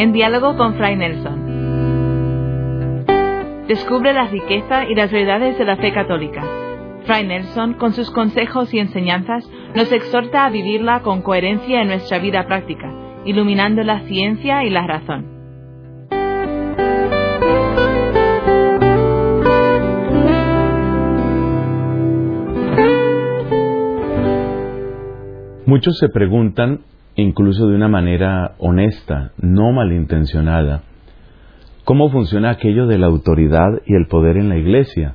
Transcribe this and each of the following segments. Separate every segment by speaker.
Speaker 1: en diálogo con Fray Nelson. Descubre la riqueza y las verdades de la fe católica. Fray Nelson, con sus consejos y enseñanzas, nos exhorta a vivirla con coherencia en nuestra vida práctica, iluminando la ciencia y la razón.
Speaker 2: Muchos se preguntan, incluso de una manera honesta, no malintencionada, cómo funciona aquello de la autoridad y el poder en la iglesia.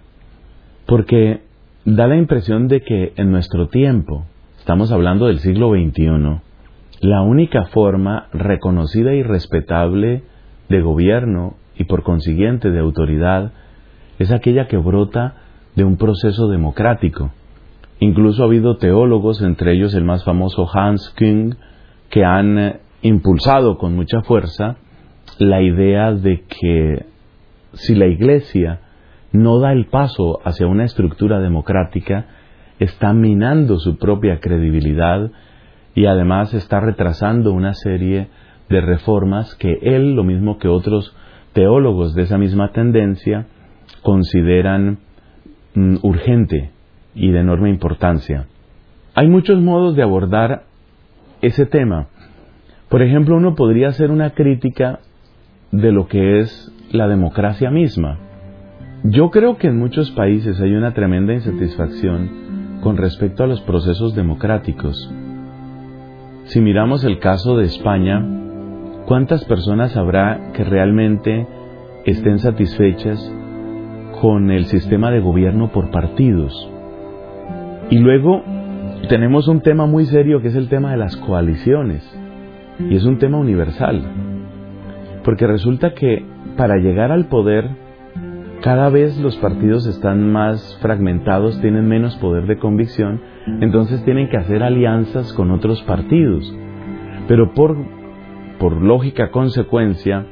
Speaker 2: Porque da la impresión de que en nuestro tiempo, estamos hablando del siglo XXI, la única forma reconocida y respetable de gobierno y por consiguiente de autoridad es aquella que brota de un proceso democrático. Incluso ha habido teólogos, entre ellos el más famoso Hans Küng, que han impulsado con mucha fuerza la idea de que si la Iglesia no da el paso hacia una estructura democrática, está minando su propia credibilidad y además está retrasando una serie de reformas que él, lo mismo que otros teólogos de esa misma tendencia, consideran mm, urgente y de enorme importancia. Hay muchos modos de abordar ese tema. Por ejemplo, uno podría hacer una crítica de lo que es la democracia misma. Yo creo que en muchos países hay una tremenda insatisfacción con respecto a los procesos democráticos. Si miramos el caso de España, ¿cuántas personas habrá que realmente estén satisfechas con el sistema de gobierno por partidos? Y luego tenemos un tema muy serio que es el tema de las coaliciones. Y es un tema universal. Porque resulta que para llegar al poder, cada vez los partidos están más fragmentados, tienen menos poder de convicción, entonces tienen que hacer alianzas con otros partidos. Pero por, por lógica consecuencia,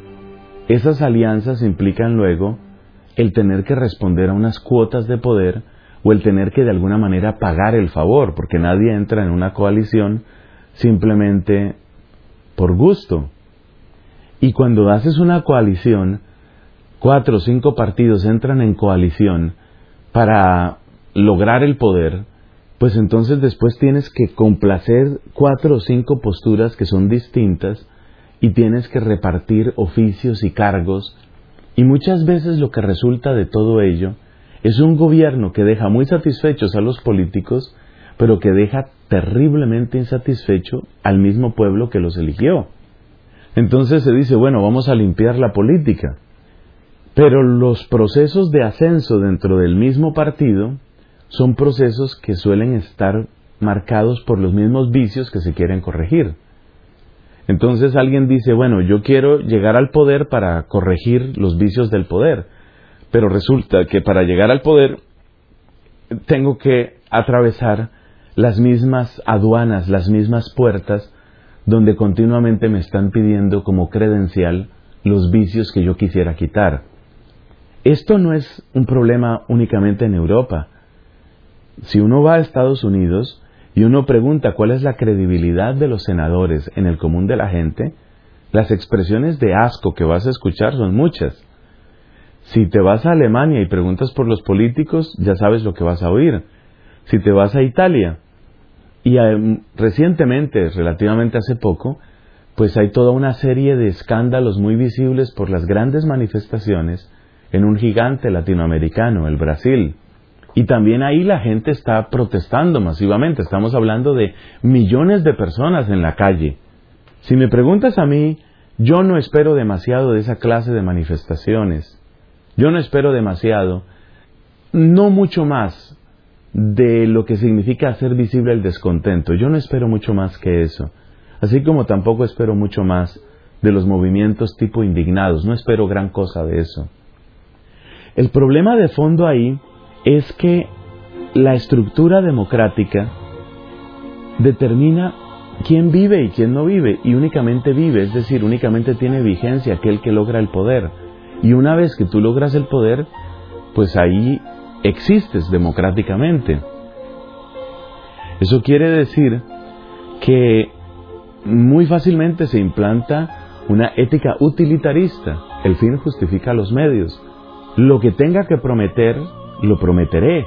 Speaker 2: esas alianzas implican luego el tener que responder a unas cuotas de poder o el tener que de alguna manera pagar el favor, porque nadie entra en una coalición simplemente por gusto. Y cuando haces una coalición, cuatro o cinco partidos entran en coalición para lograr el poder, pues entonces después tienes que complacer cuatro o cinco posturas que son distintas y tienes que repartir oficios y cargos. Y muchas veces lo que resulta de todo ello es un gobierno que deja muy satisfechos a los políticos, pero que deja terriblemente insatisfecho al mismo pueblo que los eligió. Entonces se dice, bueno, vamos a limpiar la política. Pero los procesos de ascenso dentro del mismo partido son procesos que suelen estar marcados por los mismos vicios que se quieren corregir. Entonces alguien dice, bueno, yo quiero llegar al poder para corregir los vicios del poder. Pero resulta que para llegar al poder tengo que atravesar las mismas aduanas, las mismas puertas, donde continuamente me están pidiendo como credencial los vicios que yo quisiera quitar. Esto no es un problema únicamente en Europa. Si uno va a Estados Unidos y uno pregunta cuál es la credibilidad de los senadores en el común de la gente, las expresiones de asco que vas a escuchar son muchas. Si te vas a Alemania y preguntas por los políticos, ya sabes lo que vas a oír. Si te vas a Italia, y em, recientemente, relativamente hace poco, pues hay toda una serie de escándalos muy visibles por las grandes manifestaciones en un gigante latinoamericano, el Brasil. Y también ahí la gente está protestando masivamente. Estamos hablando de millones de personas en la calle. Si me preguntas a mí, yo no espero demasiado de esa clase de manifestaciones. Yo no espero demasiado, no mucho más de lo que significa hacer visible el descontento. Yo no espero mucho más que eso. Así como tampoco espero mucho más de los movimientos tipo indignados. No espero gran cosa de eso. El problema de fondo ahí es que la estructura democrática determina quién vive y quién no vive, y únicamente vive, es decir, únicamente tiene vigencia aquel que logra el poder. Y una vez que tú logras el poder, pues ahí existes democráticamente. Eso quiere decir que muy fácilmente se implanta una ética utilitarista. El fin justifica los medios. Lo que tenga que prometer, lo prometeré.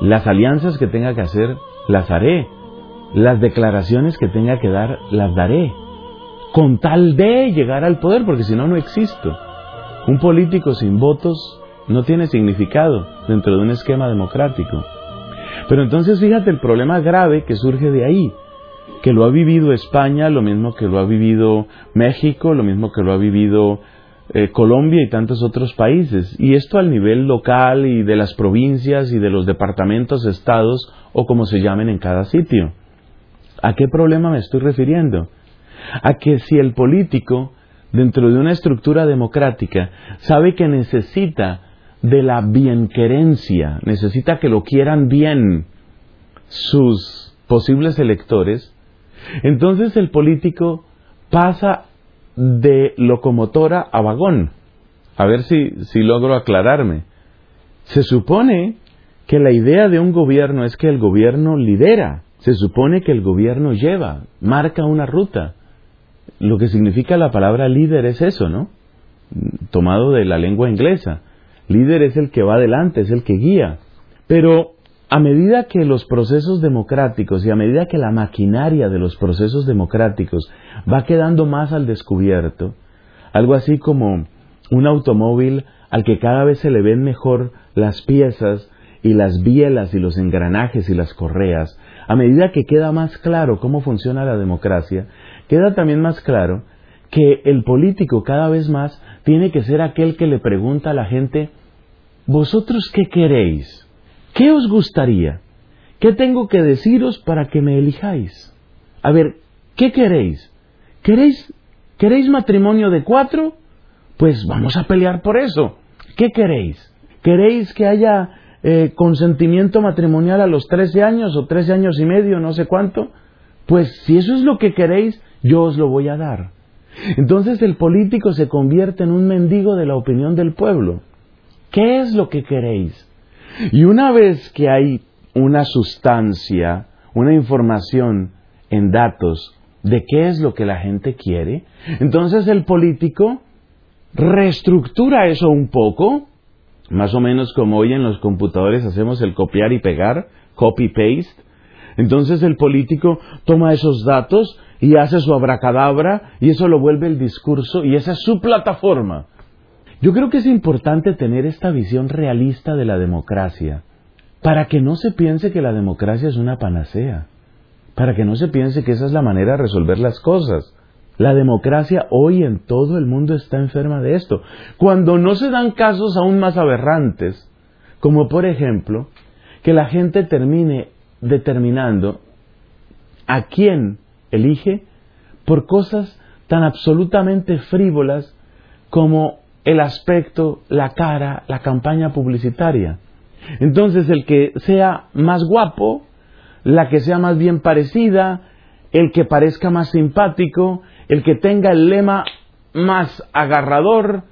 Speaker 2: Las alianzas que tenga que hacer, las haré. Las declaraciones que tenga que dar, las daré. Con tal de llegar al poder, porque si no, no existo. Un político sin votos no tiene significado dentro de un esquema democrático. Pero entonces fíjate el problema grave que surge de ahí, que lo ha vivido España, lo mismo que lo ha vivido México, lo mismo que lo ha vivido eh, Colombia y tantos otros países. Y esto al nivel local y de las provincias y de los departamentos, estados o como se llamen en cada sitio. ¿A qué problema me estoy refiriendo? A que si el político, dentro de una estructura democrática, sabe que necesita de la bienquerencia, necesita que lo quieran bien sus posibles electores, entonces el político pasa de locomotora a vagón. A ver si, si logro aclararme. Se supone que la idea de un gobierno es que el gobierno lidera, se supone que el gobierno lleva, marca una ruta. Lo que significa la palabra líder es eso, ¿no? Tomado de la lengua inglesa. Líder es el que va adelante, es el que guía. Pero a medida que los procesos democráticos y a medida que la maquinaria de los procesos democráticos va quedando más al descubierto, algo así como un automóvil al que cada vez se le ven mejor las piezas y las bielas y los engranajes y las correas, a medida que queda más claro cómo funciona la democracia, queda también más claro que el político cada vez más tiene que ser aquel que le pregunta a la gente ¿Vosotros qué queréis? ¿Qué os gustaría? ¿Qué tengo que deciros para que me elijáis? A ver, ¿qué queréis? ¿Queréis, ¿queréis matrimonio de cuatro? Pues vamos a pelear por eso. ¿Qué queréis? ¿Queréis que haya eh, consentimiento matrimonial a los 13 años o 13 años y medio, no sé cuánto? Pues si eso es lo que queréis, yo os lo voy a dar. Entonces el político se convierte en un mendigo de la opinión del pueblo. ¿Qué es lo que queréis? Y una vez que hay una sustancia, una información en datos de qué es lo que la gente quiere, entonces el político reestructura eso un poco, más o menos como hoy en los computadores hacemos el copiar y pegar, copy-paste. Entonces el político toma esos datos y hace su abracadabra y eso lo vuelve el discurso y esa es su plataforma. Yo creo que es importante tener esta visión realista de la democracia, para que no se piense que la democracia es una panacea, para que no se piense que esa es la manera de resolver las cosas. La democracia hoy en todo el mundo está enferma de esto. Cuando no se dan casos aún más aberrantes, como por ejemplo, que la gente termine determinando a quién elige por cosas tan absolutamente frívolas como el aspecto, la cara, la campaña publicitaria. Entonces el que sea más guapo, la que sea más bien parecida, el que parezca más simpático, el que tenga el lema más agarrador,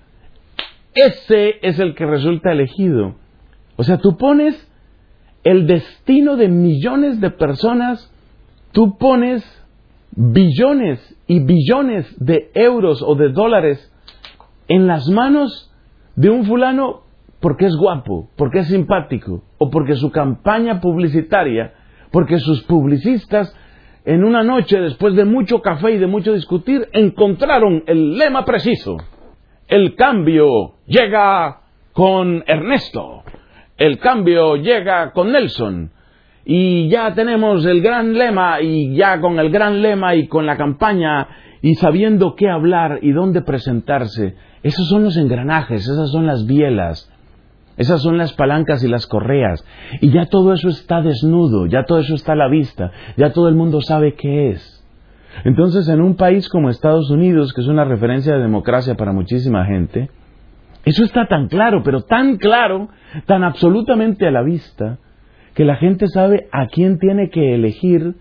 Speaker 2: ese es el que resulta elegido. O sea, tú pones el destino de millones de personas, tú pones billones y billones de euros o de dólares en las manos de un fulano porque es guapo, porque es simpático, o porque su campaña publicitaria, porque sus publicistas en una noche, después de mucho café y de mucho discutir, encontraron el lema preciso. El cambio llega con Ernesto, el cambio llega con Nelson, y ya tenemos el gran lema, y ya con el gran lema y con la campaña, y sabiendo qué hablar y dónde presentarse, esos son los engranajes, esas son las bielas, esas son las palancas y las correas. Y ya todo eso está desnudo, ya todo eso está a la vista, ya todo el mundo sabe qué es. Entonces, en un país como Estados Unidos, que es una referencia de democracia para muchísima gente, eso está tan claro, pero tan claro, tan absolutamente a la vista, que la gente sabe a quién tiene que elegir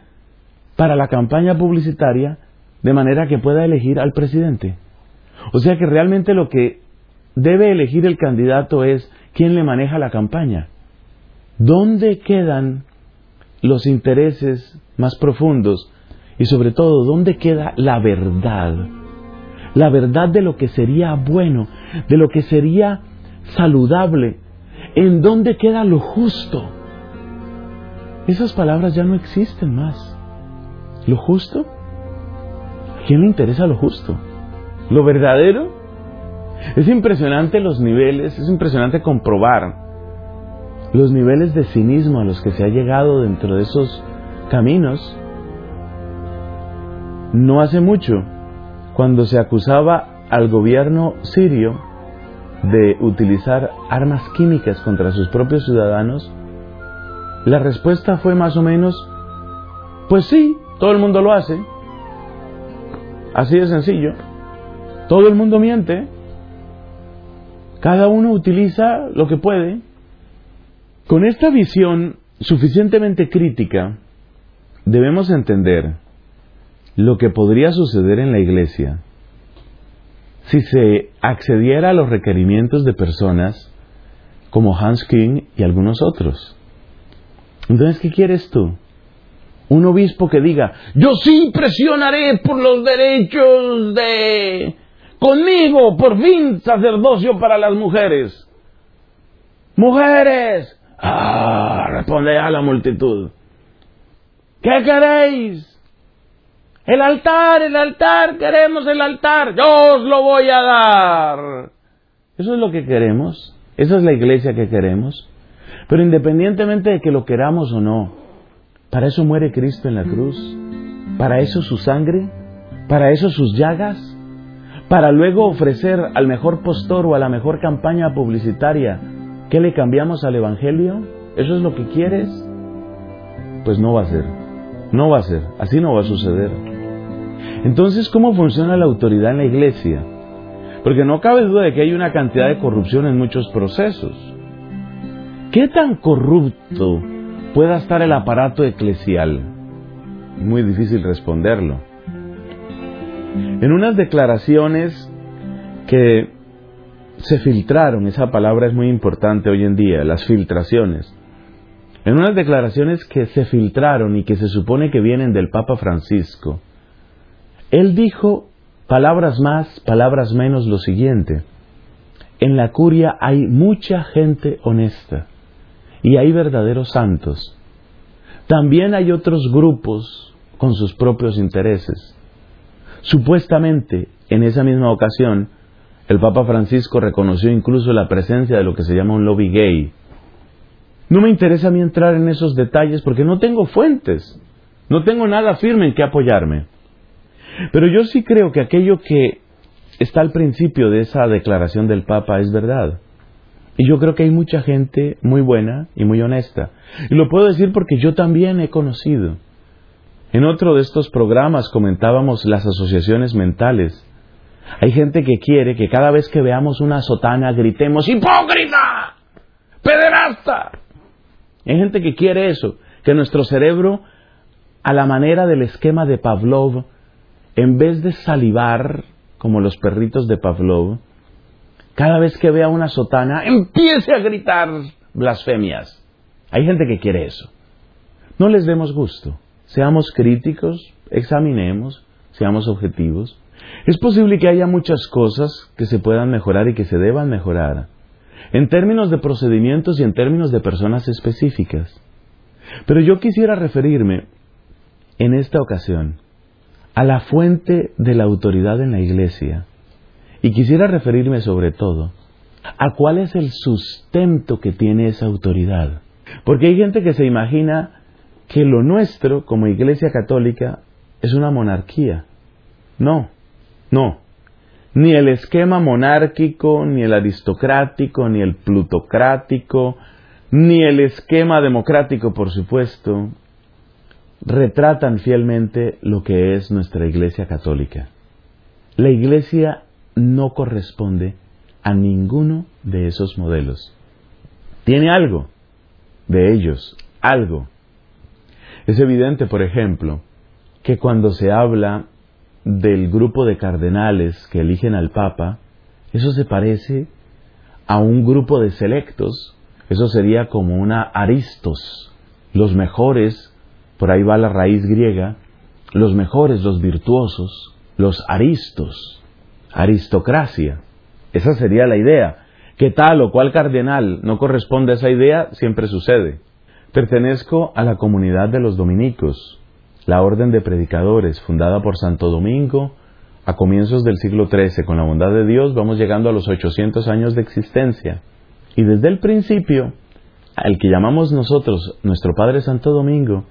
Speaker 2: para la campaña publicitaria de manera que pueda elegir al presidente. O sea que realmente lo que debe elegir el candidato es quién le maneja la campaña. ¿Dónde quedan los intereses más profundos? Y sobre todo, ¿dónde queda la verdad? la verdad de lo que sería bueno, de lo que sería saludable, en dónde queda lo justo. Esas palabras ya no existen más. ¿Lo justo? ¿A quién le interesa lo justo? ¿Lo verdadero? Es impresionante los niveles, es impresionante comprobar los niveles de cinismo a los que se ha llegado dentro de esos caminos. No hace mucho, cuando se acusaba al gobierno sirio de utilizar armas químicas contra sus propios ciudadanos, la respuesta fue más o menos, pues sí, todo el mundo lo hace, así de sencillo, todo el mundo miente, cada uno utiliza lo que puede. Con esta visión suficientemente crítica, debemos entender lo que podría suceder en la iglesia si se accediera a los requerimientos de personas como Hans King y algunos otros. Entonces, ¿qué quieres tú? Un obispo que diga, yo sí presionaré por los derechos de... Conmigo, por fin, sacerdocio para las mujeres. Mujeres. Ah, responde a la multitud. ¿Qué queréis? El altar, el altar, queremos el altar, yo os lo voy a dar. Eso es lo que queremos, esa es la iglesia que queremos. Pero independientemente de que lo queramos o no, para eso muere Cristo en la cruz, para eso su sangre, para eso sus llagas, para luego ofrecer al mejor postor o a la mejor campaña publicitaria, ¿qué le cambiamos al Evangelio? ¿Eso es lo que quieres? Pues no va a ser, no va a ser, así no va a suceder. Entonces, ¿cómo funciona la autoridad en la iglesia? Porque no cabe duda de que hay una cantidad de corrupción en muchos procesos. ¿Qué tan corrupto pueda estar el aparato eclesial? Muy difícil responderlo. En unas declaraciones que se filtraron, esa palabra es muy importante hoy en día, las filtraciones. En unas declaraciones que se filtraron y que se supone que vienen del Papa Francisco, él dijo, palabras más, palabras menos, lo siguiente. En la curia hay mucha gente honesta y hay verdaderos santos. También hay otros grupos con sus propios intereses. Supuestamente, en esa misma ocasión, el Papa Francisco reconoció incluso la presencia de lo que se llama un lobby gay. No me interesa a mí entrar en esos detalles porque no tengo fuentes, no tengo nada firme en que apoyarme. Pero yo sí creo que aquello que está al principio de esa declaración del Papa es verdad. Y yo creo que hay mucha gente muy buena y muy honesta. Y lo puedo decir porque yo también he conocido. En otro de estos programas comentábamos las asociaciones mentales. Hay gente que quiere que cada vez que veamos una sotana gritemos ¡Hipócrita! ¡Pederasta! Hay gente que quiere eso, que nuestro cerebro, a la manera del esquema de Pavlov, en vez de salivar como los perritos de Pavlov, cada vez que vea una sotana, empiece a gritar blasfemias. Hay gente que quiere eso. No les demos gusto. Seamos críticos, examinemos, seamos objetivos. Es posible que haya muchas cosas que se puedan mejorar y que se deban mejorar, en términos de procedimientos y en términos de personas específicas. Pero yo quisiera referirme en esta ocasión a la fuente de la autoridad en la iglesia. Y quisiera referirme sobre todo a cuál es el sustento que tiene esa autoridad. Porque hay gente que se imagina que lo nuestro como iglesia católica es una monarquía. No, no. Ni el esquema monárquico, ni el aristocrático, ni el plutocrático, ni el esquema democrático, por supuesto, retratan fielmente lo que es nuestra Iglesia católica. La Iglesia no corresponde a ninguno de esos modelos. Tiene algo de ellos, algo. Es evidente, por ejemplo, que cuando se habla del grupo de cardenales que eligen al Papa, eso se parece a un grupo de selectos, eso sería como una aristos, los mejores por ahí va la raíz griega, los mejores, los virtuosos, los aristos. Aristocracia. Esa sería la idea. Que tal o cual cardenal no corresponde a esa idea, siempre sucede. Pertenezco a la comunidad de los dominicos, la orden de predicadores, fundada por Santo Domingo a comienzos del siglo XIII. Con la bondad de Dios vamos llegando a los 800 años de existencia. Y desde el principio, el que llamamos nosotros nuestro Padre Santo Domingo,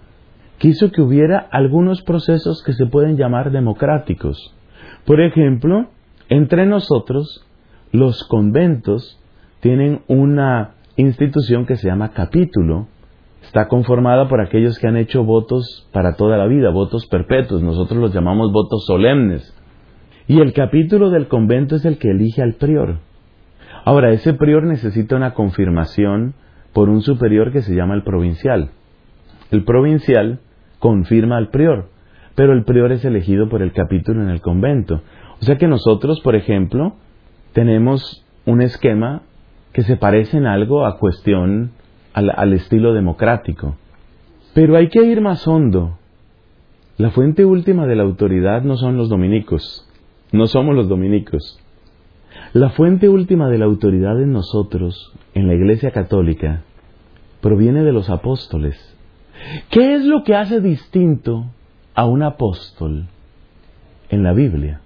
Speaker 2: quiso que hubiera algunos procesos que se pueden llamar democráticos. Por ejemplo, entre nosotros, los conventos tienen una institución que se llama capítulo. Está conformada por aquellos que han hecho votos para toda la vida, votos perpetuos. Nosotros los llamamos votos solemnes. Y el capítulo del convento es el que elige al prior. Ahora, ese prior necesita una confirmación por un superior que se llama el provincial. El provincial confirma al prior, pero el prior es elegido por el capítulo en el convento. O sea que nosotros, por ejemplo, tenemos un esquema que se parece en algo a cuestión al, al estilo democrático. Pero hay que ir más hondo. La fuente última de la autoridad no son los dominicos, no somos los dominicos. La fuente última de la autoridad en nosotros, en la Iglesia Católica, proviene de los apóstoles. ¿Qué es lo que hace distinto a un apóstol en la Biblia?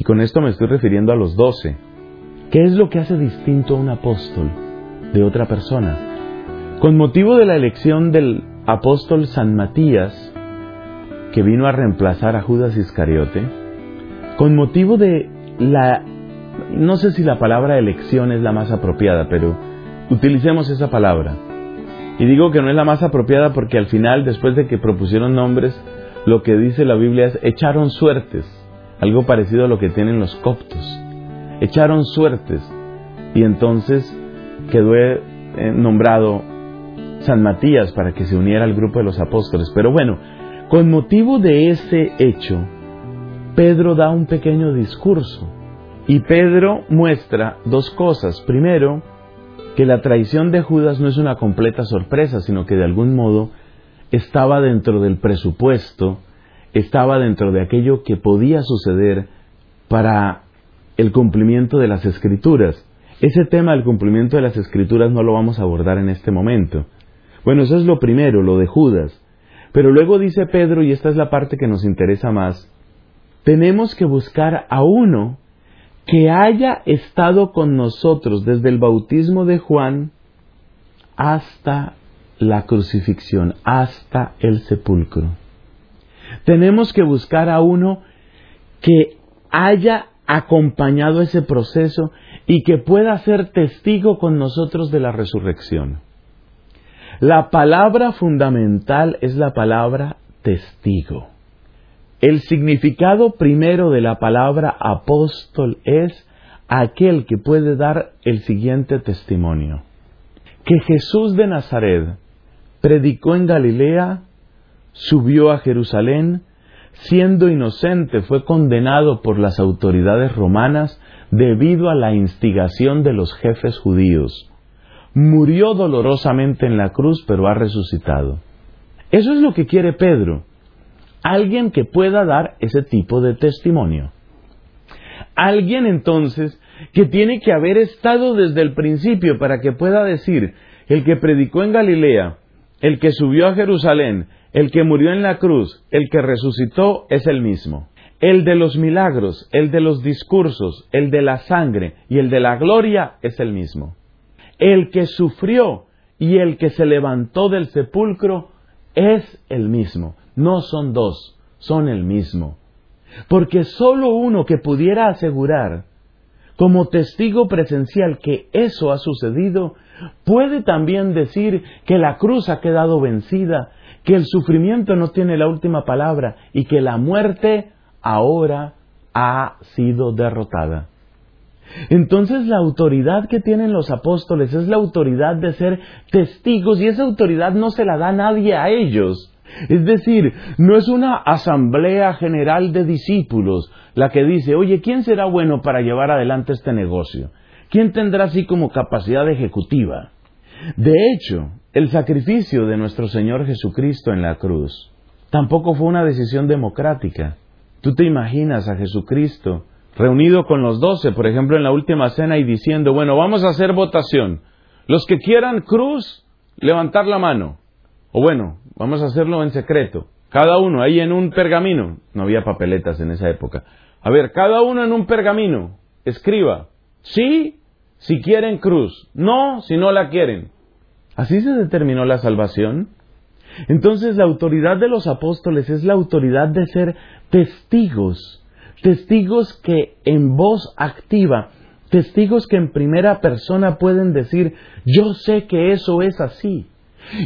Speaker 2: Y con esto me estoy refiriendo a los doce. ¿Qué es lo que hace distinto a un apóstol de otra persona? Con motivo de la elección del apóstol San Matías, que vino a reemplazar a Judas Iscariote, con motivo de la, no sé si la palabra elección es la más apropiada, pero utilicemos esa palabra. Y digo que no es la más apropiada porque al final, después de que propusieron nombres, lo que dice la Biblia es echaron suertes algo parecido a lo que tienen los coptos. Echaron suertes y entonces quedó eh, nombrado San Matías para que se uniera al grupo de los apóstoles. Pero bueno, con motivo de ese hecho, Pedro da un pequeño discurso y Pedro muestra dos cosas. Primero, que la traición de Judas no es una completa sorpresa, sino que de algún modo estaba dentro del presupuesto estaba dentro de aquello que podía suceder para el cumplimiento de las escrituras. Ese tema del cumplimiento de las escrituras no lo vamos a abordar en este momento. Bueno, eso es lo primero, lo de Judas. Pero luego dice Pedro, y esta es la parte que nos interesa más, tenemos que buscar a uno que haya estado con nosotros desde el bautismo de Juan hasta la crucifixión, hasta el sepulcro. Tenemos que buscar a uno que haya acompañado ese proceso y que pueda ser testigo con nosotros de la resurrección. La palabra fundamental es la palabra testigo. El significado primero de la palabra apóstol es aquel que puede dar el siguiente testimonio. Que Jesús de Nazaret predicó en Galilea subió a Jerusalén, siendo inocente fue condenado por las autoridades romanas debido a la instigación de los jefes judíos. Murió dolorosamente en la cruz, pero ha resucitado. Eso es lo que quiere Pedro. Alguien que pueda dar ese tipo de testimonio. Alguien entonces que tiene que haber estado desde el principio para que pueda decir, el que predicó en Galilea, el que subió a Jerusalén, el que murió en la cruz, el que resucitó es el mismo. El de los milagros, el de los discursos, el de la sangre y el de la gloria es el mismo. El que sufrió y el que se levantó del sepulcro es el mismo. No son dos, son el mismo. Porque sólo uno que pudiera asegurar como testigo presencial que eso ha sucedido, puede también decir que la cruz ha quedado vencida que el sufrimiento no tiene la última palabra y que la muerte ahora ha sido derrotada. Entonces la autoridad que tienen los apóstoles es la autoridad de ser testigos y esa autoridad no se la da nadie a ellos. Es decir, no es una asamblea general de discípulos la que dice, oye, ¿quién será bueno para llevar adelante este negocio? ¿Quién tendrá así como capacidad ejecutiva? De hecho, el sacrificio de nuestro Señor Jesucristo en la cruz tampoco fue una decisión democrática. Tú te imaginas a Jesucristo reunido con los doce, por ejemplo, en la última cena y diciendo, bueno, vamos a hacer votación. Los que quieran cruz, levantar la mano. O bueno, vamos a hacerlo en secreto. Cada uno ahí en un pergamino. No había papeletas en esa época. A ver, cada uno en un pergamino. Escriba. Sí, si quieren cruz. No, si no la quieren. Así se determinó la salvación. Entonces la autoridad de los apóstoles es la autoridad de ser testigos, testigos que en voz activa, testigos que en primera persona pueden decir, yo sé que eso es así.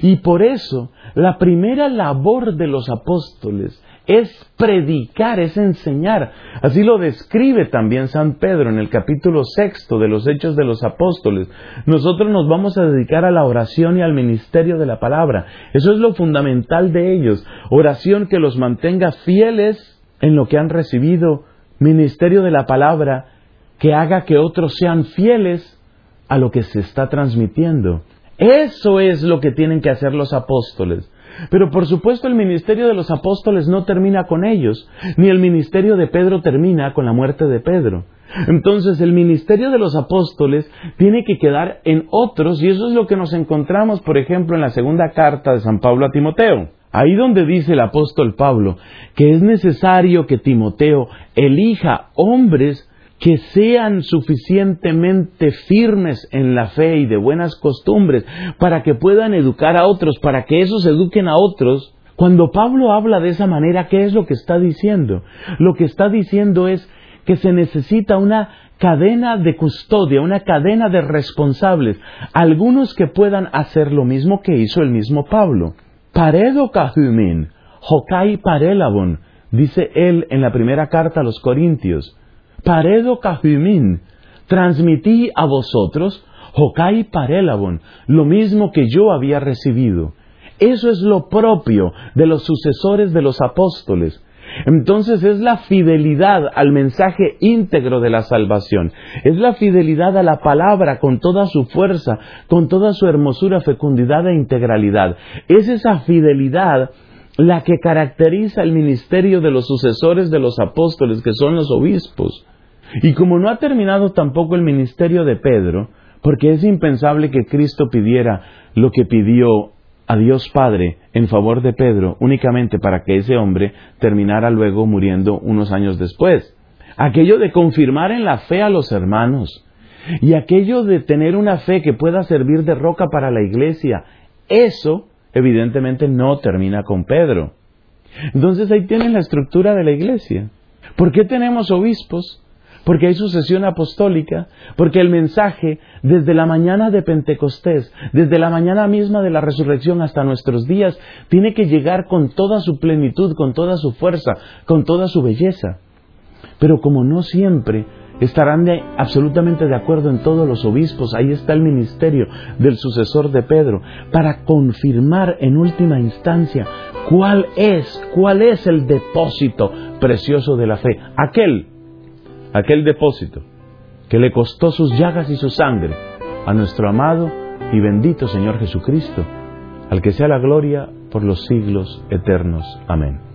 Speaker 2: Y por eso la primera labor de los apóstoles es predicar, es enseñar. Así lo describe también San Pedro en el capítulo sexto de los Hechos de los Apóstoles. Nosotros nos vamos a dedicar a la oración y al ministerio de la palabra. Eso es lo fundamental de ellos. Oración que los mantenga fieles en lo que han recibido. Ministerio de la palabra que haga que otros sean fieles a lo que se está transmitiendo. Eso es lo que tienen que hacer los apóstoles. Pero por supuesto el ministerio de los apóstoles no termina con ellos, ni el ministerio de Pedro termina con la muerte de Pedro. Entonces el ministerio de los apóstoles tiene que quedar en otros y eso es lo que nos encontramos, por ejemplo, en la segunda carta de San Pablo a Timoteo. Ahí donde dice el apóstol Pablo que es necesario que Timoteo elija hombres que sean suficientemente firmes en la fe y de buenas costumbres para que puedan educar a otros, para que esos eduquen a otros. Cuando Pablo habla de esa manera, ¿qué es lo que está diciendo? Lo que está diciendo es que se necesita una cadena de custodia, una cadena de responsables, algunos que puedan hacer lo mismo que hizo el mismo Pablo. Paredo kahumin, hokai parelabon, dice él en la primera carta a los Corintios paredo cajumin, transmití a vosotros, Hokai parelabon, lo mismo que yo había recibido. Eso es lo propio de los sucesores de los apóstoles. Entonces es la fidelidad al mensaje íntegro de la salvación, es la fidelidad a la palabra con toda su fuerza, con toda su hermosura, fecundidad e integralidad. Es esa fidelidad la que caracteriza el ministerio de los sucesores de los apóstoles, que son los obispos. Y como no ha terminado tampoco el ministerio de Pedro, porque es impensable que Cristo pidiera lo que pidió a Dios Padre en favor de Pedro únicamente para que ese hombre terminara luego muriendo unos años después. Aquello de confirmar en la fe a los hermanos y aquello de tener una fe que pueda servir de roca para la iglesia, eso evidentemente no termina con Pedro. Entonces ahí tienen la estructura de la iglesia. ¿Por qué tenemos obispos? Porque hay sucesión apostólica, porque el mensaje desde la mañana de Pentecostés, desde la mañana misma de la resurrección hasta nuestros días, tiene que llegar con toda su plenitud, con toda su fuerza, con toda su belleza. Pero como no siempre estarán absolutamente de acuerdo en todos los obispos, ahí está el ministerio del sucesor de Pedro, para confirmar en última instancia cuál es, cuál es el depósito precioso de la fe, aquel aquel depósito que le costó sus llagas y su sangre a nuestro amado y bendito Señor Jesucristo, al que sea la gloria por los siglos eternos. Amén.